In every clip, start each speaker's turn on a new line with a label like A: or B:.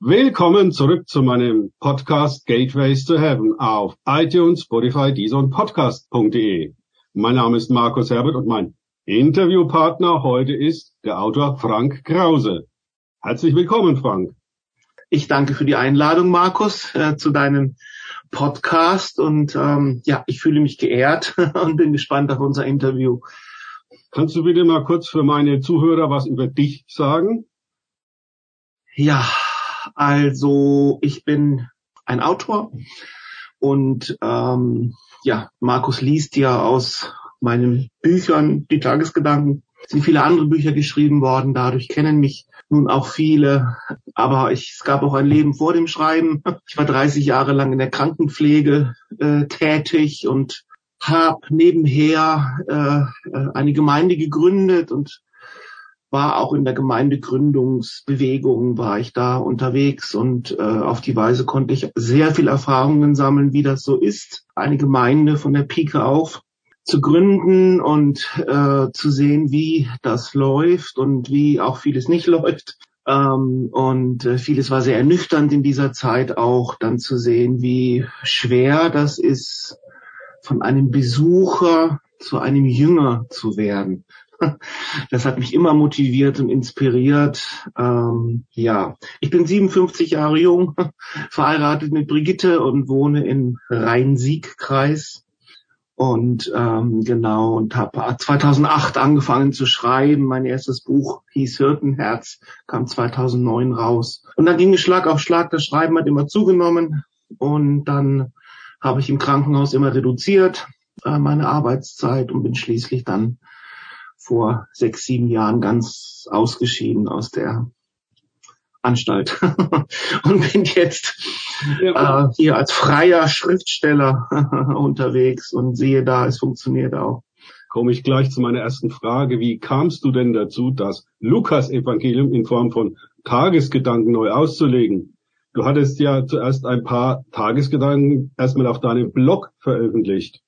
A: Willkommen zurück zu meinem Podcast Gateways to Heaven auf iTunes, Spotify, Deezer und Podcast.de. Mein Name ist Markus Herbert und mein Interviewpartner heute ist der Autor Frank Krause. Herzlich willkommen, Frank.
B: Ich danke für die Einladung, Markus, äh, zu deinem Podcast und ähm, ja, ich fühle mich geehrt und bin gespannt auf unser Interview.
A: Kannst du bitte mal kurz für meine Zuhörer was über dich sagen?
B: Ja, also ich bin ein Autor und ähm, ja, Markus liest ja aus meinen Büchern die Tagesgedanken. Es sind viele andere Bücher geschrieben worden, dadurch kennen mich nun auch viele. Aber ich, es gab auch ein Leben vor dem Schreiben. Ich war 30 Jahre lang in der Krankenpflege äh, tätig und habe nebenher äh, äh eine Gemeinde gegründet und war auch in der Gemeindegründungsbewegung, war ich da unterwegs und äh, auf die Weise konnte ich sehr viel Erfahrungen sammeln, wie das so ist, eine Gemeinde von der Pike auf zu gründen und äh, zu sehen, wie das läuft und wie auch vieles nicht läuft. Ähm, und äh, vieles war sehr ernüchternd in dieser Zeit auch, dann zu sehen, wie schwer das ist, von einem Besucher zu einem Jünger zu werden. Das hat mich immer motiviert und inspiriert. Ähm, ja, ich bin 57 Jahre jung, verheiratet mit Brigitte und wohne im Rhein-Sieg-Kreis. Und ähm, genau, und habe 2008 angefangen zu schreiben. Mein erstes Buch hieß Hirtenherz, kam 2009 raus. Und dann ging es Schlag auf Schlag, das Schreiben hat immer zugenommen. Und dann habe ich im Krankenhaus immer reduziert, äh, meine Arbeitszeit und bin schließlich dann vor sechs, sieben Jahren ganz ausgeschieden aus der Anstalt und bin jetzt äh, hier als freier Schriftsteller unterwegs und sehe da, es funktioniert auch.
A: Komme ich gleich zu meiner ersten Frage. Wie kamst du denn dazu, das Lukas-Evangelium in Form von Tagesgedanken neu auszulegen? Du hattest ja zuerst ein paar Tagesgedanken erstmal auf deinem Blog veröffentlicht.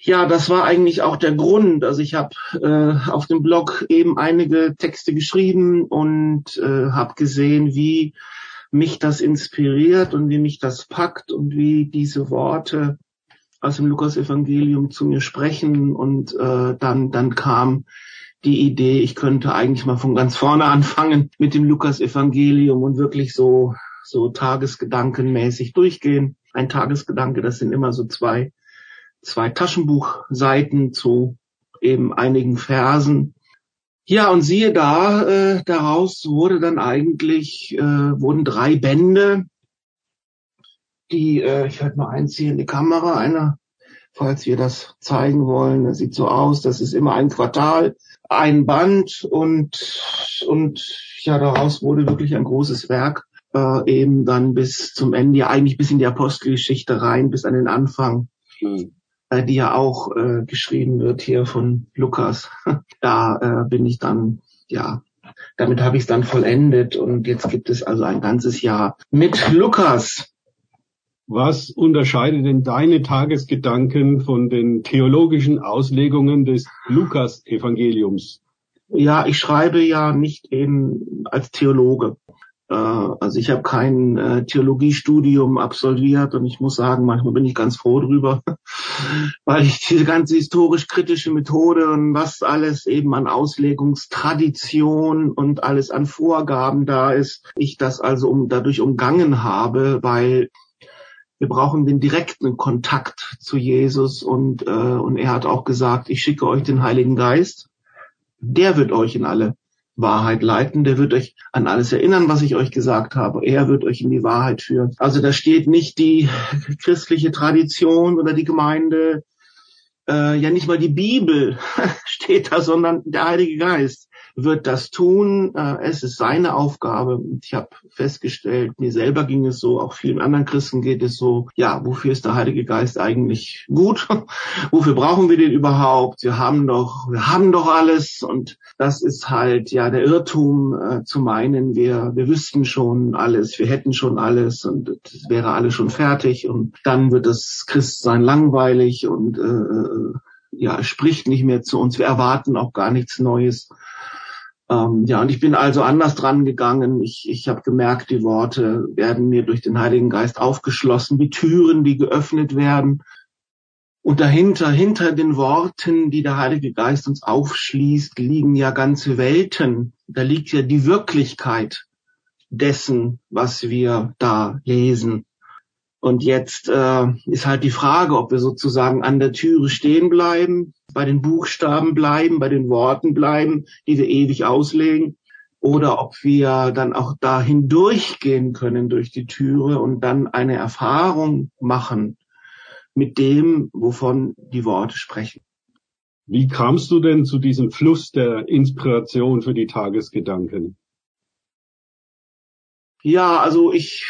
B: Ja, das war eigentlich auch der Grund. Also ich habe äh, auf dem Blog eben einige Texte geschrieben und äh, habe gesehen, wie mich das inspiriert und wie mich das packt und wie diese Worte aus dem Lukas-Evangelium zu mir sprechen. Und äh, dann, dann kam die Idee, ich könnte eigentlich mal von ganz vorne anfangen mit dem Lukas-Evangelium und wirklich so, so tagesgedankenmäßig durchgehen. Ein Tagesgedanke, das sind immer so zwei zwei Taschenbuchseiten zu eben einigen Versen. Ja, und siehe da, äh, daraus wurde dann eigentlich, äh, wurden drei Bände, die, äh, ich halte mal eins hier in die Kamera, einer, falls wir das zeigen wollen, das sieht so aus, das ist immer ein Quartal, ein Band und, und ja, daraus wurde wirklich ein großes Werk, äh, eben dann bis zum Ende, ja eigentlich bis in die Apostelgeschichte rein, bis an den Anfang. Mhm die ja auch äh, geschrieben wird hier von Lukas. da äh, bin ich dann, ja, damit habe ich es dann vollendet und jetzt gibt es also ein ganzes Jahr mit Lukas.
A: Was unterscheidet denn deine Tagesgedanken von den theologischen Auslegungen des Lukas-Evangeliums?
B: Ja, ich schreibe ja nicht eben als Theologe. Äh, also ich habe kein äh, Theologiestudium absolviert und ich muss sagen, manchmal bin ich ganz froh drüber, weil ich diese ganze historisch-kritische Methode und was alles eben an Auslegungstradition und alles an Vorgaben da ist, ich das also um, dadurch umgangen habe, weil wir brauchen den direkten Kontakt zu Jesus und, äh, und er hat auch gesagt, ich schicke euch den Heiligen Geist, der wird euch in alle Wahrheit leiten. Der wird euch an alles erinnern, was ich euch gesagt habe. Er wird euch in die Wahrheit führen. Also da steht nicht die christliche Tradition oder die Gemeinde, äh, ja nicht mal die Bibel steht da, sondern der Heilige Geist wird das tun. Äh, es ist seine Aufgabe. Ich habe festgestellt, mir selber ging es so, auch vielen anderen Christen geht es so, ja, wofür ist der Heilige Geist eigentlich gut? wofür brauchen wir den überhaupt? Wir haben doch, wir haben doch alles und das ist halt ja der Irrtum äh, zu meinen, wir, wir wüssten schon alles, wir hätten schon alles und es wäre alles schon fertig und dann wird das Christsein langweilig und äh, ja, spricht nicht mehr zu uns. Wir erwarten auch gar nichts Neues. Ähm, ja, und ich bin also anders dran gegangen. Ich, ich habe gemerkt, die Worte werden mir durch den Heiligen Geist aufgeschlossen, wie Türen, die geöffnet werden. Und dahinter, hinter den Worten, die der Heilige Geist uns aufschließt, liegen ja ganze Welten. Da liegt ja die Wirklichkeit dessen, was wir da lesen. Und jetzt äh, ist halt die Frage, ob wir sozusagen an der Türe stehen bleiben, bei den Buchstaben bleiben, bei den Worten bleiben, die wir ewig auslegen, oder ob wir dann auch dahin durchgehen können durch die Türe und dann eine Erfahrung machen mit dem, wovon die Worte sprechen.
A: Wie kamst du denn zu diesem Fluss der Inspiration für die Tagesgedanken?
B: Ja, also ich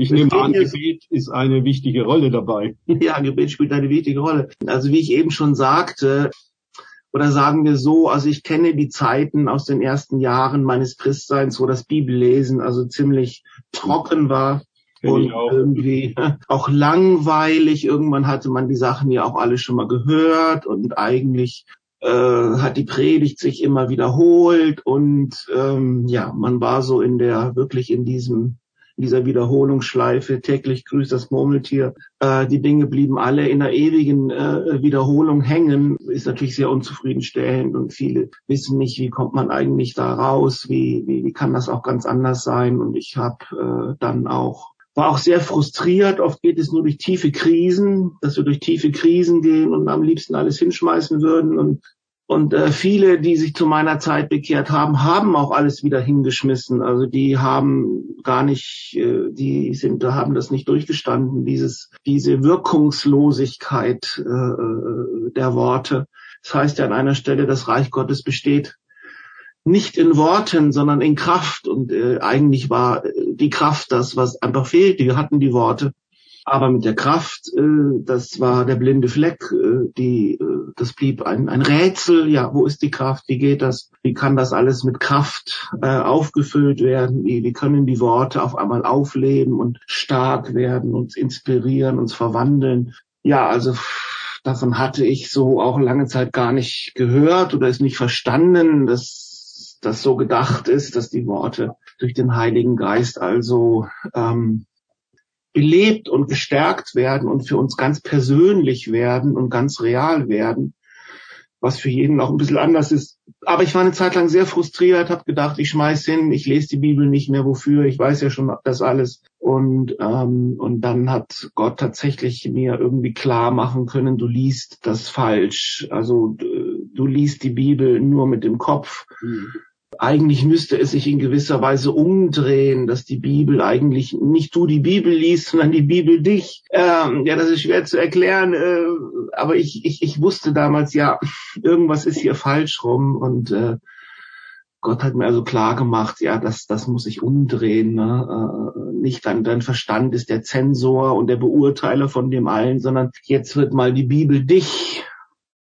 A: ich nehme an, Gebet ist eine wichtige Rolle dabei.
B: Ja, Gebet spielt eine wichtige Rolle. Also wie ich eben schon sagte, oder sagen wir so, also ich kenne die Zeiten aus den ersten Jahren meines Christseins, wo das Bibellesen also ziemlich trocken war und irgendwie auch langweilig. Irgendwann hatte man die Sachen ja auch alle schon mal gehört und eigentlich äh, hat die Predigt sich immer wiederholt und ähm, ja, man war so in der wirklich in diesem dieser Wiederholungsschleife, täglich grüßt das Murmeltier. Äh, die Dinge blieben alle in einer ewigen äh, Wiederholung hängen, ist natürlich sehr unzufriedenstellend und viele wissen nicht, wie kommt man eigentlich da raus, wie, wie, wie kann das auch ganz anders sein. Und ich habe äh, dann auch war auch sehr frustriert. Oft geht es nur durch tiefe Krisen, dass wir durch tiefe Krisen gehen und am liebsten alles hinschmeißen würden. Und und äh, viele, die sich zu meiner Zeit bekehrt haben, haben auch alles wieder hingeschmissen. Also die haben gar nicht, äh, die sind, haben das nicht durchgestanden, dieses, diese Wirkungslosigkeit äh, äh, der Worte. Das heißt ja an einer Stelle, das Reich Gottes besteht nicht in Worten, sondern in Kraft. Und äh, eigentlich war die Kraft das, was einfach fehlt. Die hatten die Worte. Aber mit der Kraft, äh, das war der blinde Fleck, äh, die, äh, das blieb ein, ein Rätsel. Ja, wo ist die Kraft? Wie geht das? Wie kann das alles mit Kraft äh, aufgefüllt werden? Wie, wie können die Worte auf einmal aufleben und stark werden, uns inspirieren, uns verwandeln? Ja, also davon hatte ich so auch lange Zeit gar nicht gehört oder es nicht verstanden, dass das so gedacht ist, dass die Worte durch den Heiligen Geist also ähm, belebt und gestärkt werden und für uns ganz persönlich werden und ganz real werden, was für jeden auch ein bisschen anders ist. Aber ich war eine Zeit lang sehr frustriert, habe gedacht, ich schmeiß hin, ich lese die Bibel nicht mehr, wofür, ich weiß ja schon das alles. Und, ähm, und dann hat Gott tatsächlich mir irgendwie klar machen können, du liest das falsch. Also du, liest die Bibel nur mit dem Kopf. Mhm eigentlich müsste es sich in gewisser Weise umdrehen, dass die Bibel eigentlich nicht du die Bibel liest, sondern die Bibel dich. Ähm, ja, das ist schwer zu erklären, äh, aber ich, ich, ich wusste damals, ja, irgendwas ist hier falsch rum und äh, Gott hat mir also klar gemacht, ja, das, das muss ich umdrehen. Ne? Äh, nicht dein, dein Verstand ist der Zensor und der Beurteiler von dem allen, sondern jetzt wird mal die Bibel dich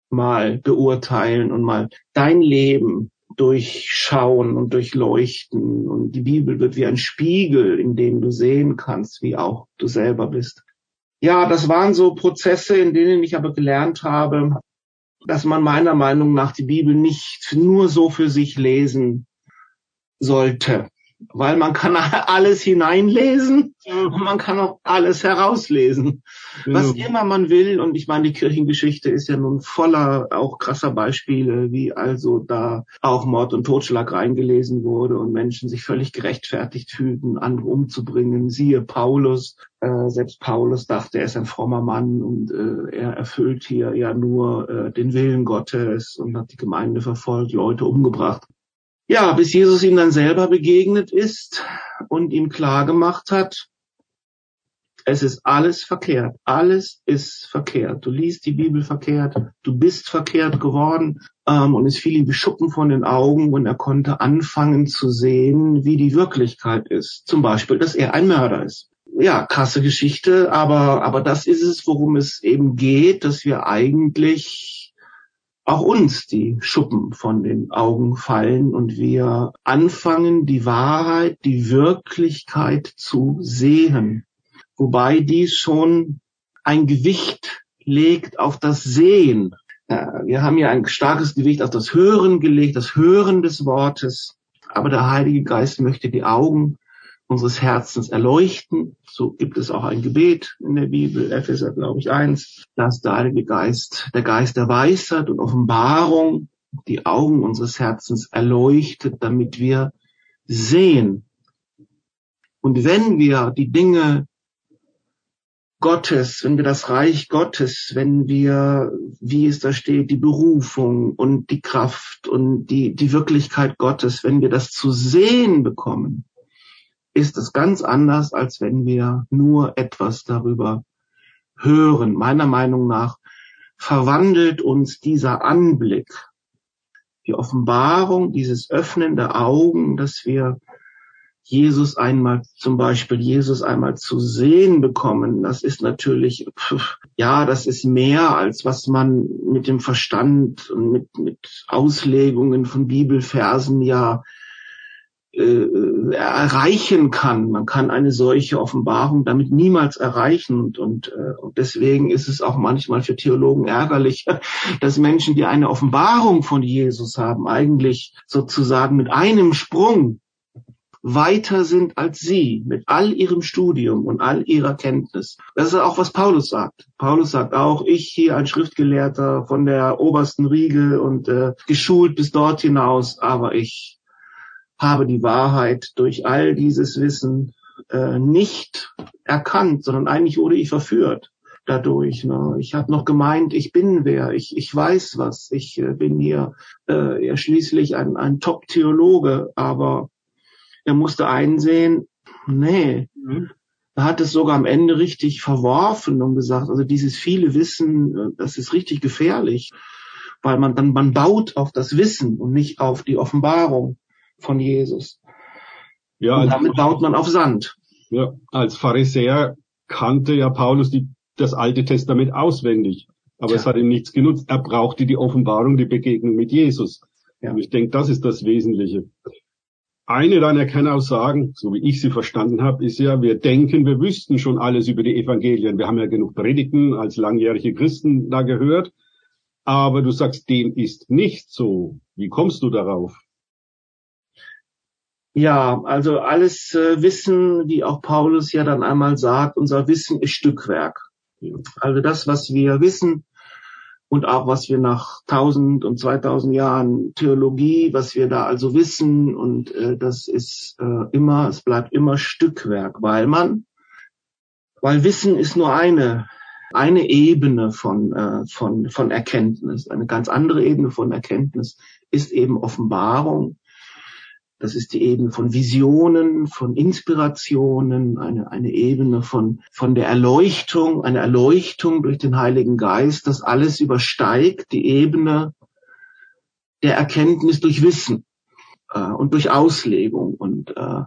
B: mal beurteilen und mal dein Leben durchschauen und durchleuchten. Und die Bibel wird wie ein Spiegel, in dem du sehen kannst, wie auch du selber bist. Ja, das waren so Prozesse, in denen ich aber gelernt habe, dass man meiner Meinung nach die Bibel nicht nur so für sich lesen sollte, weil man kann alles hineinlesen und man kann auch alles herauslesen, was immer man will. Und ich meine, die Kirchengeschichte ist ja nun voller auch krasser Beispiele, wie also da auch Mord und Totschlag reingelesen wurde und Menschen sich völlig gerechtfertigt fühlten, andere umzubringen. Siehe Paulus, äh, selbst Paulus dachte, er ist ein frommer Mann und äh, er erfüllt hier ja nur äh, den Willen Gottes und hat die Gemeinde verfolgt, Leute umgebracht. Ja, bis Jesus ihm dann selber begegnet ist und ihm klar gemacht hat, es ist alles verkehrt. Alles ist verkehrt. Du liest die Bibel verkehrt. Du bist verkehrt geworden. Ähm, und es fiel ihm wie Schuppen von den Augen und er konnte anfangen zu sehen, wie die Wirklichkeit ist. Zum Beispiel, dass er ein Mörder ist. Ja, krasse Geschichte, aber, aber das ist es, worum es eben geht, dass wir eigentlich auch uns die Schuppen von den Augen fallen und wir anfangen, die Wahrheit, die Wirklichkeit zu sehen. Wobei dies schon ein Gewicht legt auf das Sehen. Äh, wir haben ja ein starkes Gewicht auf das Hören gelegt, das Hören des Wortes. Aber der Heilige Geist möchte die Augen unseres Herzens erleuchten. So gibt es auch ein Gebet in der Bibel, Epheser, glaube ich, eins, dass der Heilige Geist, der Geist der Weisheit und Offenbarung die Augen unseres Herzens erleuchtet, damit wir sehen. Und wenn wir die Dinge Gottes, wenn wir das Reich Gottes, wenn wir, wie es da steht, die Berufung und die Kraft und die, die Wirklichkeit Gottes, wenn wir das zu sehen bekommen, ist es ganz anders, als wenn wir nur etwas darüber hören. Meiner Meinung nach verwandelt uns dieser Anblick, die Offenbarung, dieses Öffnen der Augen, dass wir Jesus einmal, zum Beispiel Jesus einmal zu sehen bekommen, das ist natürlich, ja, das ist mehr als was man mit dem Verstand und mit, mit Auslegungen von Bibelversen ja äh, erreichen kann. Man kann eine solche Offenbarung damit niemals erreichen und, und, äh, und deswegen ist es auch manchmal für Theologen ärgerlich, dass Menschen, die eine Offenbarung von Jesus haben, eigentlich sozusagen mit einem Sprung weiter sind als sie mit all ihrem Studium und all ihrer Kenntnis. Das ist auch, was Paulus sagt. Paulus sagt auch, ich hier ein Schriftgelehrter von der obersten Riege und äh, geschult bis dort hinaus, aber ich habe die Wahrheit durch all dieses Wissen äh, nicht erkannt, sondern eigentlich wurde ich verführt dadurch. Ne? Ich habe noch gemeint, ich bin wer, ich, ich weiß was, ich äh, bin hier äh, ja schließlich ein, ein Top-Theologe, aber er musste einsehen, nee, mhm. er hat es sogar am Ende richtig verworfen und gesagt, also dieses viele Wissen, äh, das ist richtig gefährlich, weil man dann, man baut auf das Wissen und nicht auf die Offenbarung von Jesus. Ja, und damit baut man auf Sand.
A: Ja, als Pharisäer kannte ja Paulus die, das Alte Testament auswendig. Aber Tja. es hat ihm nichts genutzt. Er brauchte die Offenbarung, die Begegnung mit Jesus. Ja. Und ich denke, das ist das Wesentliche eine deiner Kernaussagen, so wie ich sie verstanden habe, ist ja, wir denken, wir wüssten schon alles über die Evangelien. Wir haben ja genug Predigten als langjährige Christen da gehört. Aber du sagst, dem ist nicht so. Wie kommst du darauf?
B: Ja, also alles äh, Wissen, wie auch Paulus ja dann einmal sagt, unser Wissen ist Stückwerk. Also das, was wir wissen, und auch was wir nach 1000 und 2000 Jahren Theologie, was wir da also wissen. Und äh, das ist äh, immer, es bleibt immer Stückwerk, weil man, weil Wissen ist nur eine eine Ebene von äh, von von Erkenntnis, eine ganz andere Ebene von Erkenntnis ist eben Offenbarung das ist die Ebene von Visionen, von Inspirationen, eine, eine Ebene von, von der Erleuchtung, eine Erleuchtung durch den Heiligen Geist. Das alles übersteigt die Ebene der Erkenntnis durch Wissen äh, und durch Auslegung. Und, äh,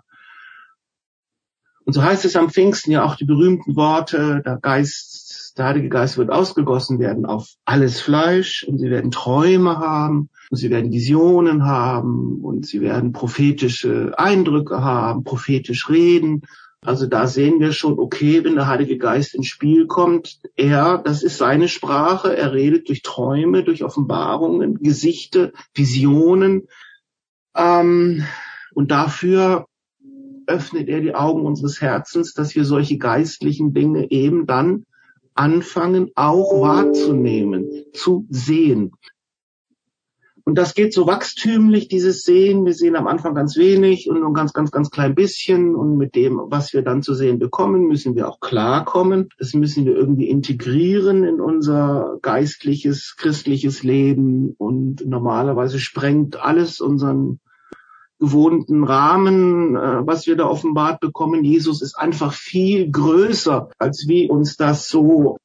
B: und so heißt es am Pfingsten ja auch die berühmten Worte, der Geist, der Heilige Geist wird ausgegossen werden auf alles Fleisch und sie werden Träume haben und sie werden Visionen haben und sie werden prophetische Eindrücke haben, prophetisch reden. Also da sehen wir schon, okay, wenn der Heilige Geist ins Spiel kommt, er, das ist seine Sprache, er redet durch Träume, durch Offenbarungen, Gesichte, Visionen. Ähm, und dafür öffnet er die Augen unseres Herzens, dass wir solche geistlichen Dinge eben dann anfangen, auch wahrzunehmen, zu sehen. Und das geht so wachstümlich, dieses Sehen. Wir sehen am Anfang ganz wenig und nur ein ganz, ganz, ganz klein bisschen. Und mit dem, was wir dann zu sehen bekommen, müssen wir auch klarkommen. Das müssen wir irgendwie integrieren in unser geistliches, christliches Leben. Und normalerweise sprengt alles unseren gewohnten Rahmen, äh, was wir da offenbart bekommen. Jesus ist einfach viel größer, als wie uns das so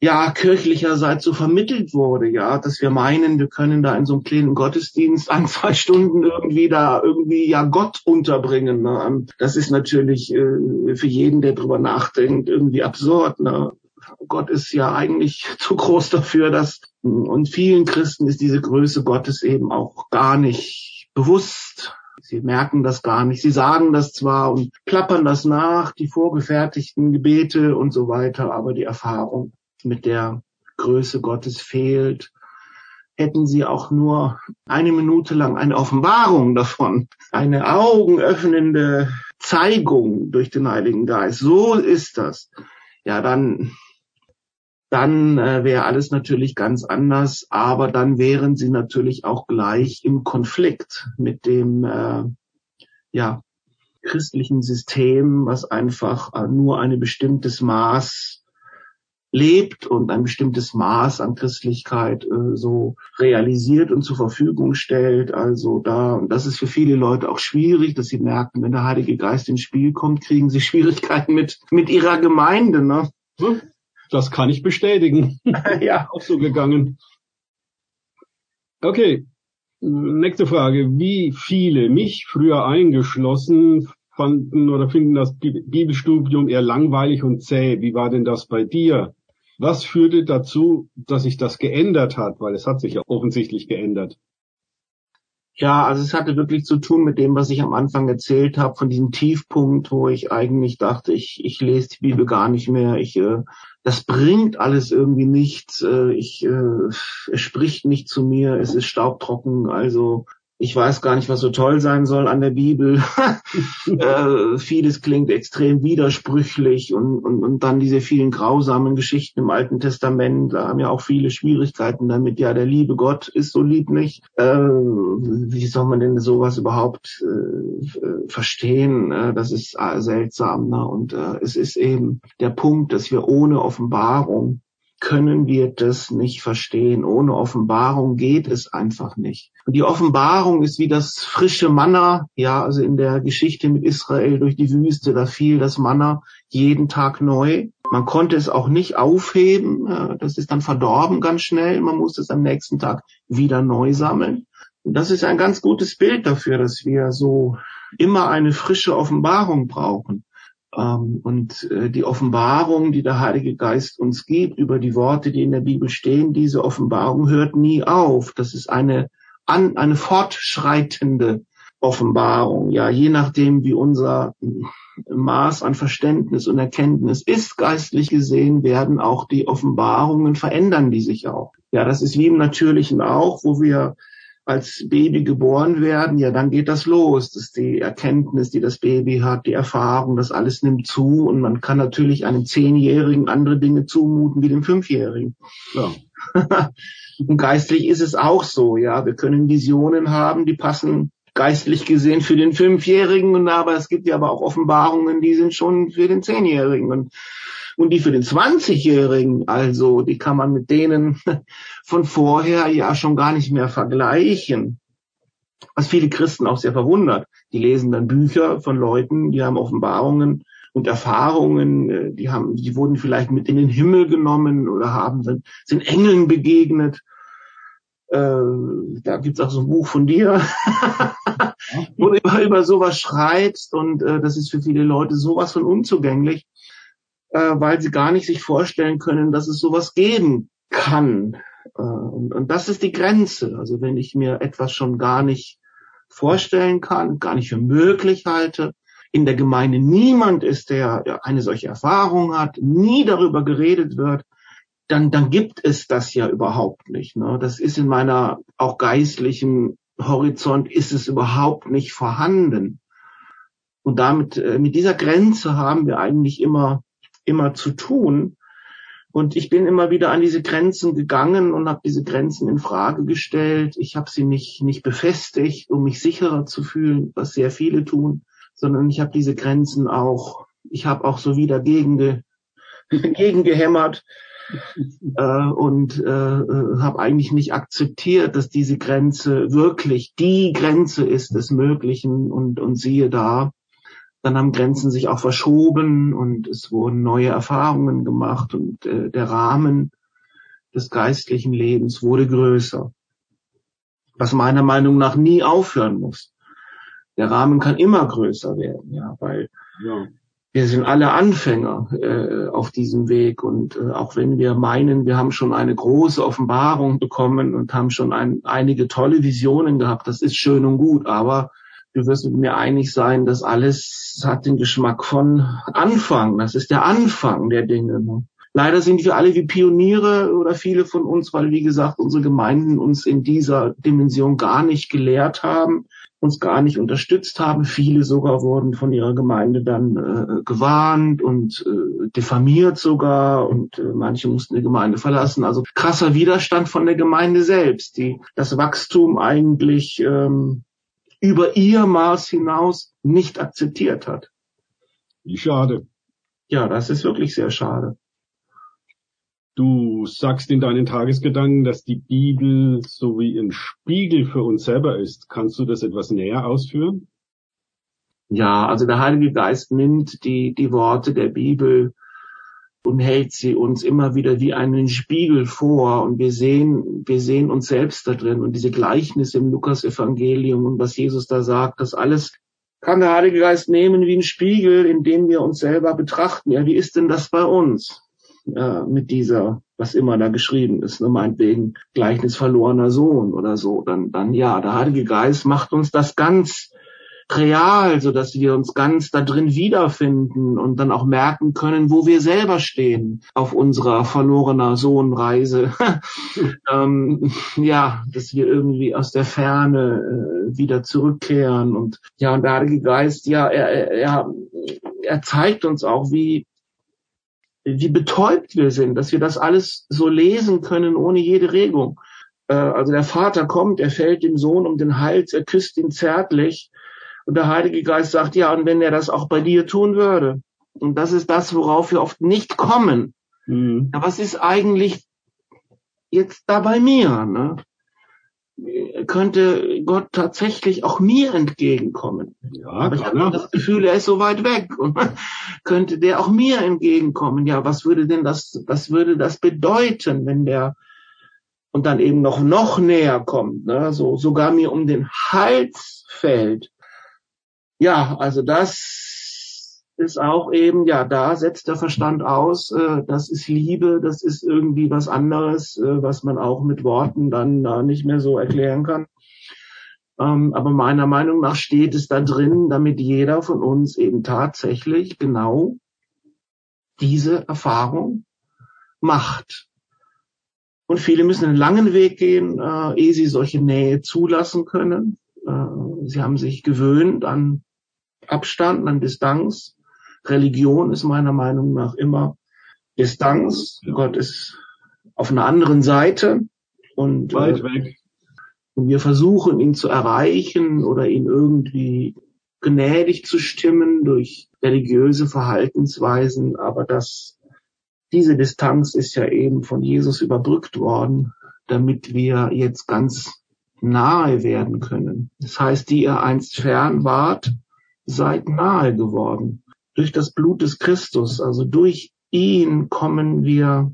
B: ja kirchlicherseits so vermittelt wurde, ja, dass wir meinen, wir können da in so einem kleinen Gottesdienst an zwei Stunden irgendwie da irgendwie ja Gott unterbringen. Ne? Das ist natürlich äh, für jeden, der drüber nachdenkt, irgendwie absurd. Ne? Gott ist ja eigentlich zu groß dafür, dass und vielen Christen ist diese Größe Gottes eben auch gar nicht bewusst. Sie merken das gar nicht. Sie sagen das zwar und plappern das nach, die vorgefertigten Gebete und so weiter, aber die Erfahrung mit der Größe Gottes fehlt. hätten sie auch nur eine Minute lang eine Offenbarung davon, eine augenöffnende Zeigung durch den Heiligen Geist. So ist das. Ja, dann, dann äh, wäre alles natürlich ganz anders, aber dann wären sie natürlich auch gleich im Konflikt mit dem, äh, ja, christlichen System, was einfach äh, nur ein bestimmtes Maß lebt und ein bestimmtes Maß an Christlichkeit äh, so realisiert und zur Verfügung stellt. Also da, und das ist für viele Leute auch schwierig, dass sie merken, wenn der Heilige Geist ins Spiel kommt, kriegen sie Schwierigkeiten mit, mit ihrer Gemeinde. Ne?
A: Hm, das kann ich bestätigen. ja. Auch so gegangen. Okay. Nächste Frage. Wie viele, mich früher eingeschlossen, fanden oder finden das Bibelstudium eher langweilig und zäh? Wie war denn das bei dir? Was führte dazu, dass sich das geändert hat? Weil es hat sich ja offensichtlich geändert.
B: Ja, also es hatte wirklich zu tun mit dem, was ich am Anfang erzählt habe, von diesem Tiefpunkt, wo ich eigentlich dachte, ich, ich lese die Bibel gar nicht mehr. Ich, äh, das bringt alles irgendwie nichts. Äh, ich, äh, es spricht nicht zu mir. Es ist staubtrocken. Also ich weiß gar nicht, was so toll sein soll an der Bibel. äh, vieles klingt extrem widersprüchlich und, und, und dann diese vielen grausamen Geschichten im Alten Testament, da haben ja auch viele Schwierigkeiten damit. Ja, der liebe Gott ist so lieb nicht. Äh, wie soll man denn sowas überhaupt äh, verstehen? Äh, das ist seltsam. Ne? Und äh, es ist eben der Punkt, dass wir ohne Offenbarung können wir das nicht verstehen. Ohne Offenbarung geht es einfach nicht. Und die Offenbarung ist wie das frische Manna, ja, also in der Geschichte mit Israel durch die Wüste, da fiel das Manna jeden Tag neu. Man konnte es auch nicht aufheben, das ist dann verdorben ganz schnell, man muss es am nächsten Tag wieder neu sammeln. Und das ist ein ganz gutes Bild dafür, dass wir so immer eine frische Offenbarung brauchen. Ähm, und äh, die Offenbarung, die der Heilige Geist uns gibt über die Worte, die in der Bibel stehen, diese Offenbarung hört nie auf. Das ist eine, eine fortschreitende Offenbarung. Ja, je nachdem, wie unser Maß an Verständnis und Erkenntnis ist, geistlich gesehen, werden auch die Offenbarungen verändern die sich auch. Ja, das ist wie im Natürlichen auch, wo wir als Baby geboren werden, ja, dann geht das los. Das ist die Erkenntnis, die das Baby hat, die Erfahrung, das alles nimmt zu und man kann natürlich einem Zehnjährigen andere Dinge zumuten wie dem Fünfjährigen. Ja. und geistlich ist es auch so, ja. Wir können Visionen haben, die passen geistlich gesehen für den Fünfjährigen, und aber es gibt ja aber auch Offenbarungen, die sind schon für den Zehnjährigen. Und und die für den 20-Jährigen, also die kann man mit denen von vorher ja schon gar nicht mehr vergleichen. Was viele Christen auch sehr verwundert. Die lesen dann Bücher von Leuten, die haben Offenbarungen und Erfahrungen, äh, die haben, die wurden vielleicht mit in den Himmel genommen oder haben, sind, sind Engeln begegnet. Äh, da gibt's auch so ein Buch von dir, wo du über, über sowas schreibst und äh, das ist für viele Leute sowas von unzugänglich äh, weil sie gar nicht sich vorstellen können, dass es sowas geben kann. Äh, und, und das ist die Grenze. Also wenn ich mir etwas schon gar nicht vorstellen kann, gar nicht für möglich halte, in der Gemeinde niemand ist, der eine solche Erfahrung hat, nie darüber geredet wird, dann, dann gibt es das ja überhaupt nicht. Ne? Das ist in meiner auch geistlichen Horizont ist es überhaupt nicht vorhanden. Und damit, äh, mit dieser Grenze haben wir eigentlich immer immer zu tun. Und ich bin immer wieder an diese Grenzen gegangen und habe diese Grenzen in Frage gestellt. Ich habe sie nicht, nicht befestigt, um mich sicherer zu fühlen, was sehr viele tun, sondern ich habe diese Grenzen auch, ich habe auch so wieder gegen, ge, gegen gehämmert äh, und äh, habe eigentlich nicht akzeptiert, dass diese Grenze wirklich die Grenze ist des Möglichen und, und siehe da, dann haben Grenzen sich auch verschoben und es wurden neue Erfahrungen gemacht und äh, der Rahmen des geistlichen Lebens wurde größer. Was meiner Meinung nach nie aufhören muss. Der Rahmen kann immer größer werden, ja, weil ja. wir sind alle Anfänger äh, auf diesem Weg und äh, auch wenn wir meinen, wir haben schon eine große Offenbarung bekommen und haben schon ein, einige tolle Visionen gehabt, das ist schön und gut, aber du wirst mit mir einig sein, dass alles hat den Geschmack von Anfang. Das ist der Anfang der Dinge. Ne? Leider sind wir alle wie Pioniere oder viele von uns, weil wie gesagt unsere Gemeinden uns in dieser Dimension gar nicht gelehrt haben, uns gar nicht unterstützt haben. Viele sogar wurden von ihrer Gemeinde dann äh, gewarnt und äh, diffamiert sogar und äh, manche mussten die Gemeinde verlassen. Also krasser Widerstand von der Gemeinde selbst, die das Wachstum eigentlich ähm, über ihr Maß hinaus nicht akzeptiert hat.
A: Wie schade.
B: Ja, das ist wirklich sehr schade.
A: Du sagst in deinen Tagesgedanken, dass die Bibel so wie ein Spiegel für uns selber ist. Kannst du das etwas näher ausführen?
B: Ja, also der Heilige Geist nimmt die, die Worte der Bibel und hält sie uns immer wieder wie einen Spiegel vor und wir sehen, wir sehen uns selbst da drin und diese Gleichnisse im Lukas-Evangelium und was Jesus da sagt, das alles kann der Heilige Geist nehmen wie ein Spiegel, in dem wir uns selber betrachten. Ja, wie ist denn das bei uns? äh, mit dieser, was immer da geschrieben ist, ne, meinetwegen Gleichnis verlorener Sohn oder so, dann, dann ja, der Heilige Geist macht uns das ganz real, so dass wir uns ganz da drin wiederfinden und dann auch merken können, wo wir selber stehen auf unserer verlorener Sohnreise. ähm, ja, dass wir irgendwie aus der Ferne äh, wieder zurückkehren und ja, und der Heilige Geist, ja, er, er, er zeigt uns auch, wie wie betäubt wir sind, dass wir das alles so lesen können ohne jede Regung. Äh, also der Vater kommt, er fällt dem Sohn um den Hals, er küsst ihn zärtlich und der Heilige Geist sagt, ja, und wenn er das auch bei dir tun würde. Und das ist das, worauf wir oft nicht kommen. Mhm. Ja, was ist eigentlich jetzt da bei mir? Ne? könnte Gott tatsächlich auch mir entgegenkommen. Ja, Aber ich habe das Gefühl, er ist so weit weg. Und könnte der auch mir entgegenkommen? Ja, was würde denn das, was würde das bedeuten, wenn der und dann eben noch noch näher kommt, ne? so sogar mir um den Hals fällt. Ja, also das ist auch eben, ja, da setzt der Verstand aus, äh, das ist Liebe, das ist irgendwie was anderes, äh, was man auch mit Worten dann da nicht mehr so erklären kann. Ähm, aber meiner Meinung nach steht es da drin, damit jeder von uns eben tatsächlich genau diese Erfahrung macht. Und viele müssen einen langen Weg gehen, äh, ehe sie solche Nähe zulassen können. Äh, sie haben sich gewöhnt an Abstand, an Distanz. Religion ist meiner Meinung nach immer Distanz. Ja. Gott ist auf einer anderen Seite und
A: weit äh, weg.
B: Und wir versuchen ihn zu erreichen oder ihn irgendwie gnädig zu stimmen durch religiöse Verhaltensweisen, aber das, diese Distanz ist ja eben von Jesus überbrückt worden, damit wir jetzt ganz nahe werden können. Das heißt, die ihr einst fern wart, seid nahe geworden durch das Blut des Christus, also durch ihn kommen wir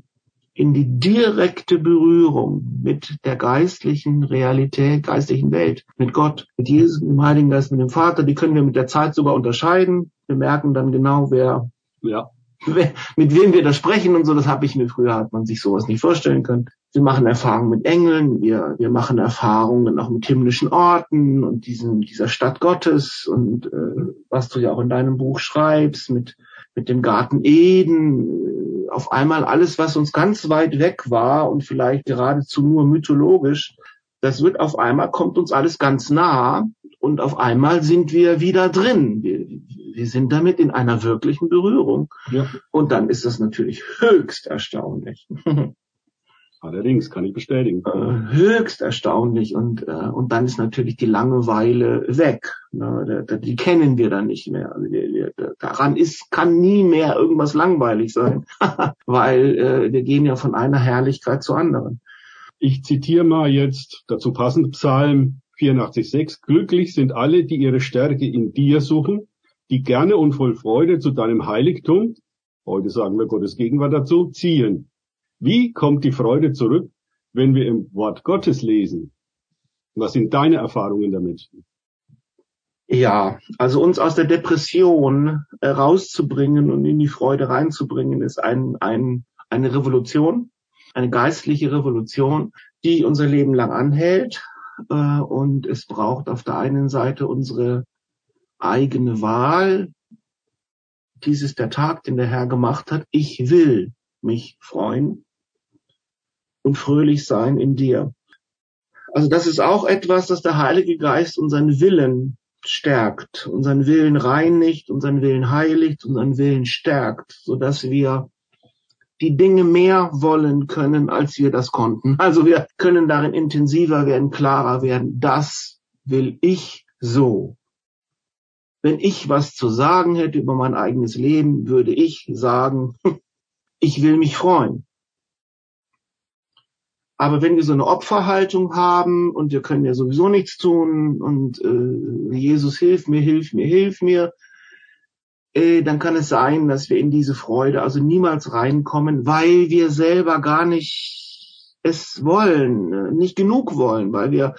B: in die direkte Berührung mit der geistlichen Realität, geistlichen Welt, mit Gott, mit Jesus, mit dem Heiligen Geist, mit dem Vater. Die können wir mit der Zeit sogar unterscheiden. Wir merken dann genau, wer ja mit wem wir da sprechen und so, das habe ich mir früher, hat man sich sowas nicht vorstellen können. Wir machen Erfahrungen mit Engeln, wir, wir machen Erfahrungen auch mit himmlischen Orten und diesem, dieser Stadt Gottes und äh, was du ja auch in deinem Buch schreibst, mit, mit dem Garten Eden, äh, auf einmal alles, was uns ganz weit weg war und vielleicht geradezu nur mythologisch, das wird auf einmal, kommt uns alles ganz nah und auf einmal sind wir wieder drin. Wir, wir sind damit in einer wirklichen Berührung. Ja. Und dann ist das natürlich höchst erstaunlich.
A: Allerdings, kann ich bestätigen.
B: Äh, höchst erstaunlich und, äh, und dann ist natürlich die Langeweile weg. Ne? Die, die kennen wir dann nicht mehr. Also wir, wir, daran ist, kann nie mehr irgendwas langweilig sein, weil äh, wir gehen ja von einer Herrlichkeit zur anderen.
A: Ich zitiere mal jetzt dazu passend Psalm 84,6. Glücklich sind alle, die ihre Stärke in dir suchen, die gerne und voll Freude zu deinem Heiligtum, heute sagen wir Gottes Gegenwart dazu, ziehen. Wie kommt die Freude zurück, wenn wir im Wort Gottes lesen? Was sind deine Erfahrungen damit?
B: Ja, also uns aus der Depression rauszubringen und in die Freude reinzubringen, ist ein, ein, eine Revolution, eine geistliche Revolution, die unser Leben lang anhält, äh, und es braucht auf der einen Seite unsere eigene Wahl. Dies ist der Tag, den der Herr gemacht hat. Ich will mich freuen und fröhlich sein in dir. Also das ist auch etwas, dass der Heilige Geist unseren Willen stärkt, unseren Willen reinigt, unseren Willen heiligt, unseren Willen stärkt, so dass wir die Dinge mehr wollen können, als wir das konnten. Also wir können darin intensiver werden, klarer werden. Das will ich so. Wenn ich was zu sagen hätte über mein eigenes Leben, würde ich sagen, ich will mich freuen. Aber wenn wir so eine Opferhaltung haben und wir können ja sowieso nichts tun und äh, Jesus hilf mir, hilf mir, hilf mir, äh, dann kann es sein, dass wir in diese Freude also niemals reinkommen, weil wir selber gar nicht es wollen, äh, nicht genug wollen, weil wir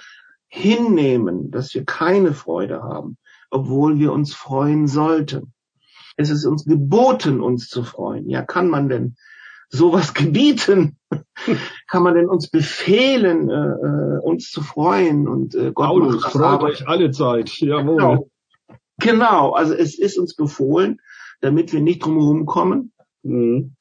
B: hinnehmen, dass wir keine Freude haben, obwohl wir uns freuen sollten. Es ist uns geboten, uns zu freuen. Ja, kann man denn sowas gebieten? kann man denn uns befehlen, äh, äh, uns zu freuen? Und äh,
A: Gott Paulus, macht freut euch alle Zeit. Jawohl.
B: Genau. genau, also es ist uns befohlen, damit wir nicht drumherum kommen, mhm.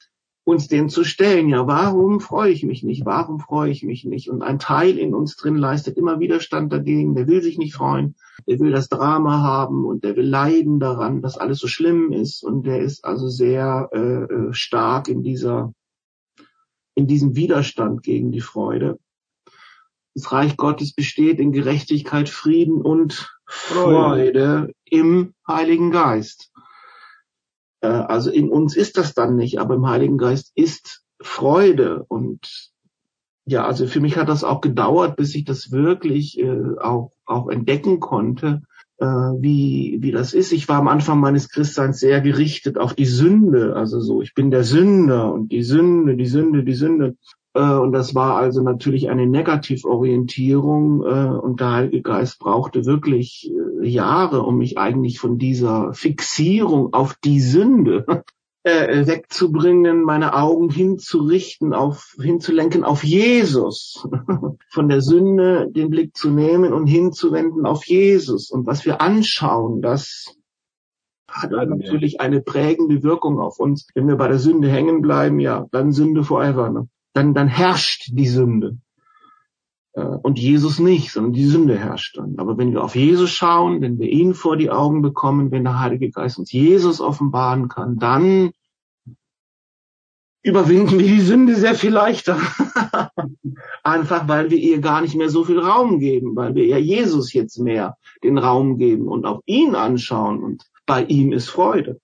B: uns dem zu stellen. Ja, warum freue ich mich nicht? Warum freue ich mich nicht? Und ein Teil in uns drin leistet immer Widerstand dagegen. Der will sich nicht freuen. Der will das Drama haben und der will leiden daran, dass alles so schlimm ist. Und der ist also sehr äh, äh stark in dieser in diesem Widerstand gegen die Freude. Das Reich Gottes besteht in Gerechtigkeit, Frieden und Freude im Heiligen Geist. Äh, also in uns ist das dann nicht, aber im Heiligen Geist ist Freude und ja, also für mich hat das auch gedauert, bis ich das wirklich äh, auch, auch entdecken konnte, äh, wie, wie das ist. Ich war am Anfang meines Christseins sehr gerichtet auf die Sünde, also so, ich bin der Sünder und die Sünde, die Sünde, die Sünde. Äh, und das war also natürlich eine Negativorientierung äh, und der Heilige Geist brauchte wirklich äh, Jahre, um mich eigentlich von dieser Fixierung auf die Sünde äh, wegzubringen, meine Augen hinzurichten, auf, hinzulenken auf Jesus, von der Sünde den Blick zu nehmen und hinzuwenden auf Jesus. Und was wir anschauen, das hat natürlich eine prägende Wirkung auf uns. Wenn wir bei der Sünde hängen bleiben, ja, dann Sünde forever. Ne? Dann, dann herrscht die Sünde. Äh, und Jesus nicht, sondern die Sünde herrscht dann. Aber wenn wir auf Jesus schauen, wenn wir ihn vor die Augen bekommen, wenn der Heilige Geist uns Jesus offenbaren kann, dann überwinden wir die Sünde sehr viel leichter. Einfach weil wir ihr gar nicht mehr so viel Raum geben, weil wir ja Jesus jetzt mehr den Raum geben und auf ihn anschauen und bei ihm ist Freude.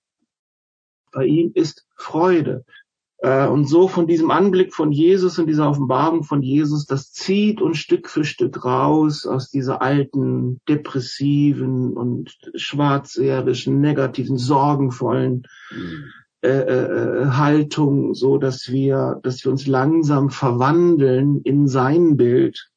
B: Bei ihm ist Freude. Äh, und so von diesem Anblick von Jesus und dieser Offenbarung von Jesus, das zieht uns Stück für Stück raus aus dieser alten, depressiven und schwarzseherischen, negativen, sorgenvollen mhm. äh, äh, Haltung, so dass wir, dass wir uns langsam verwandeln in sein Bild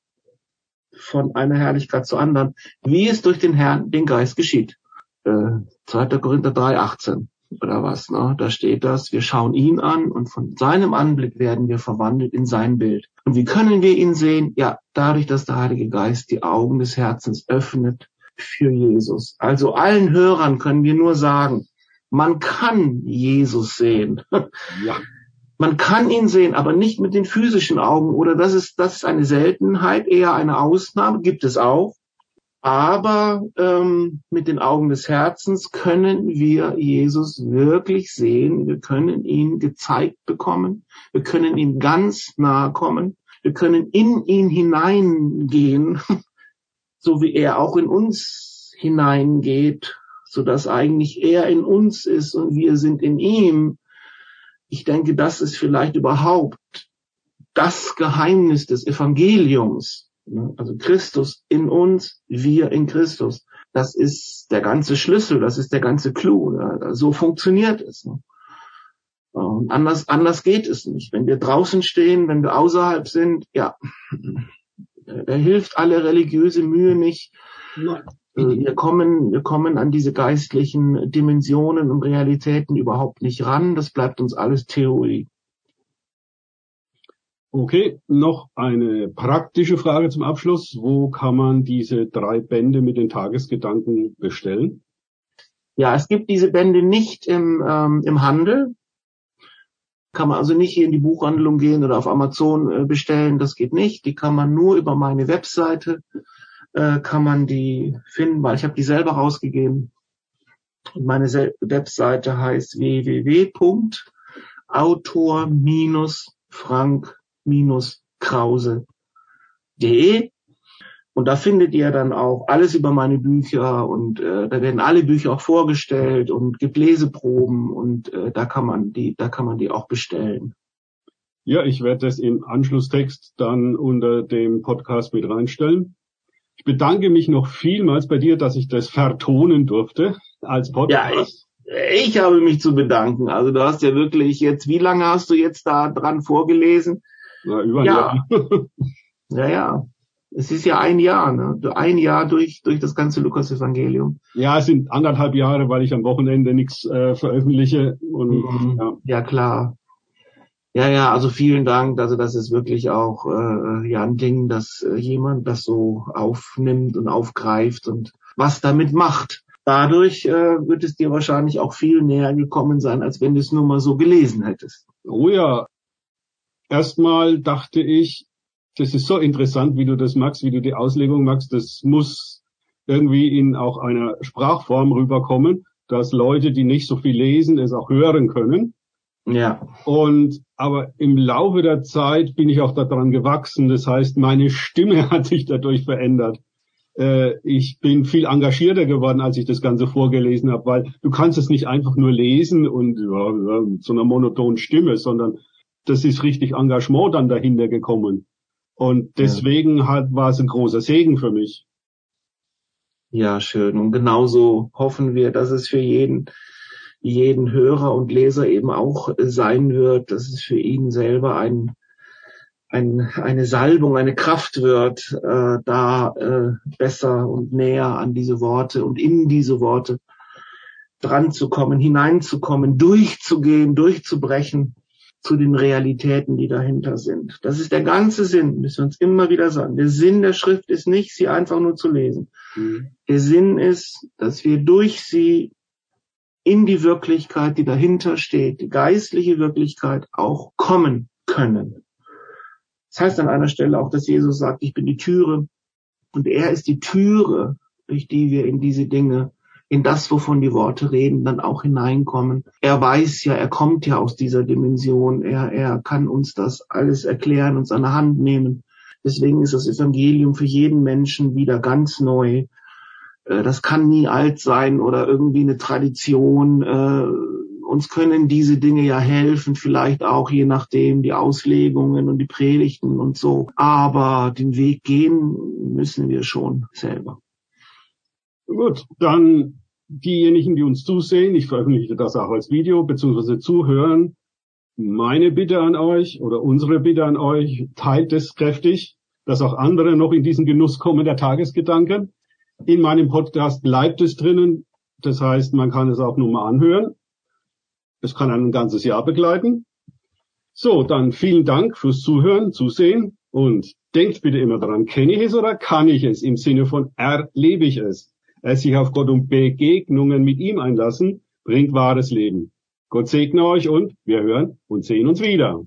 B: von einer Herrlichkeit zur anderen, wie es durch den Herrn, den Geist geschieht. Äh, 2. Korinther 3, 18 oder was. Ne? Da steht das, wir schauen ihn an und von seinem Anblick werden wir verwandelt in sein Bild. Und wie können wir ihn sehen? Ja, dadurch, dass der Heilige Geist die Augen des Herzens öffnet für Jesus. Also allen Hörern können wir nur sagen, man kann Jesus sehen. Ja. Man kann ihn sehen, aber nicht mit den physischen Augen oder das ist, das ist eine Seltenheit, eher eine Ausnahme, gibt es auch. Aber ähm, mit den Augen des Herzens können wir Jesus wirklich sehen. Wir können ihn gezeigt bekommen. Wir können ihm ganz nahe kommen. Wir können in ihn hineingehen, so wie er auch in uns hineingeht, so dass eigentlich er in uns ist und wir sind in ihm. Ich denke, das ist vielleicht überhaupt das Geheimnis des Evangeliums? Also Christus in uns, wir in Christus. Das ist der ganze Schlüssel, das ist der ganze Clou. Ne? So funktioniert es. Ne? Und anders, anders geht es nicht. Wenn wir draußen stehen, wenn wir außerhalb sind, ja, da hilft alle religiöse Mühe nicht. Nein. Wir kommen, wir kommen an diese geistlichen Dimensionen und Realitäten überhaupt nicht ran. Das bleibt uns alles Theorie.
A: Okay, noch eine praktische Frage zum Abschluss. Wo kann man diese drei Bände mit den Tagesgedanken bestellen?
B: Ja, es gibt diese Bände nicht im, ähm, im Handel. Kann man also nicht hier in die Buchhandlung gehen oder auf Amazon äh, bestellen, das geht nicht. Die kann man nur über meine Webseite, äh, kann man die finden, weil ich habe die selber rausgegeben. Und meine Webseite heißt www.autor-frank-krause.de und da findet ihr dann auch alles über meine Bücher und äh, da werden alle Bücher auch vorgestellt und gibt Leseproben und äh, da kann man die, da kann man die auch bestellen.
A: Ja, ich werde das im Anschlusstext dann unter dem Podcast mit reinstellen. Ich bedanke mich noch vielmals bei dir, dass ich das vertonen durfte als Podcast.
B: Ja, ich, ich habe mich zu bedanken. Also du hast ja wirklich jetzt, wie lange hast du jetzt da dran vorgelesen?
A: Na, über ein
B: ja. Jahr. ja, ja. Es ist ja ein Jahr, ne? Ein Jahr durch, durch das ganze Lukas-Evangelium.
A: Ja, es sind anderthalb Jahre, weil ich am Wochenende nichts äh, veröffentliche. Und,
B: mhm. ja. ja, klar. Ja, ja, also vielen Dank. Also das ist wirklich auch äh, ja ein Ding, dass äh, jemand das so aufnimmt und aufgreift und was damit macht. Dadurch äh, wird es dir wahrscheinlich auch viel näher gekommen sein, als wenn du es nur mal so gelesen hättest.
A: Oh ja. Erstmal dachte ich, das ist so interessant, wie du das magst, wie du die Auslegung magst. Das muss irgendwie in auch einer Sprachform rüberkommen, dass Leute, die nicht so viel lesen, es auch hören können.
B: Ja.
A: Und aber im Laufe der Zeit bin ich auch daran gewachsen. Das heißt, meine Stimme hat sich dadurch verändert. Äh, ich bin viel engagierter geworden, als ich das Ganze vorgelesen habe, weil du kannst es nicht einfach nur lesen und ja, mit so einer monotonen Stimme, sondern das ist richtig Engagement dann dahinter gekommen. Und deswegen ja. halt war es ein großer Segen für mich.
B: Ja, schön. Und genauso hoffen wir, dass es für jeden, jeden Hörer und Leser eben auch sein wird, dass es für ihn selber ein, ein, eine Salbung, eine Kraft wird, äh, da äh, besser und näher an diese Worte und in diese Worte dran zu kommen, hineinzukommen, durchzugehen, durchzubrechen zu den Realitäten, die dahinter sind. Das ist der ganze Sinn, müssen wir uns immer wieder sagen. Der Sinn der Schrift ist nicht, sie einfach nur zu lesen. Mhm. Der Sinn ist, dass wir durch sie in die Wirklichkeit, die dahinter steht, die geistliche Wirklichkeit auch kommen können. Das heißt an einer Stelle auch, dass Jesus sagt, ich bin die Türe und er ist die Türe, durch die wir in diese Dinge in das, wovon die Worte reden, dann auch hineinkommen. Er weiß ja, er kommt ja aus dieser Dimension. Er, er kann uns das alles erklären, uns an der Hand nehmen. Deswegen ist das Evangelium für jeden Menschen wieder ganz neu. Äh, das kann nie alt sein oder irgendwie eine Tradition. Äh, uns können diese Dinge ja helfen, vielleicht auch je nachdem die Auslegungen und die Predigten und so. Aber den Weg gehen müssen wir schon selber.
A: Gut, dann diejenigen, die uns zusehen, ich veröffentliche das auch als Video, beziehungsweise zuhören, meine Bitte an euch oder unsere Bitte an euch, teilt es kräftig, dass auch andere noch in diesen Genuss kommen der Tagesgedanken. In meinem Podcast bleibt es drinnen. Das heißt, man kann es auch nur mal anhören. Es kann ein ganzes Jahr begleiten. So, dann vielen Dank fürs Zuhören, Zusehen und denkt bitte immer daran, kenne ich es oder kann ich es? Im Sinne von erlebe ich es sich auf Gott und Begegnungen mit ihm einlassen, bringt wahres Leben. Gott segne euch und wir hören und sehen uns wieder.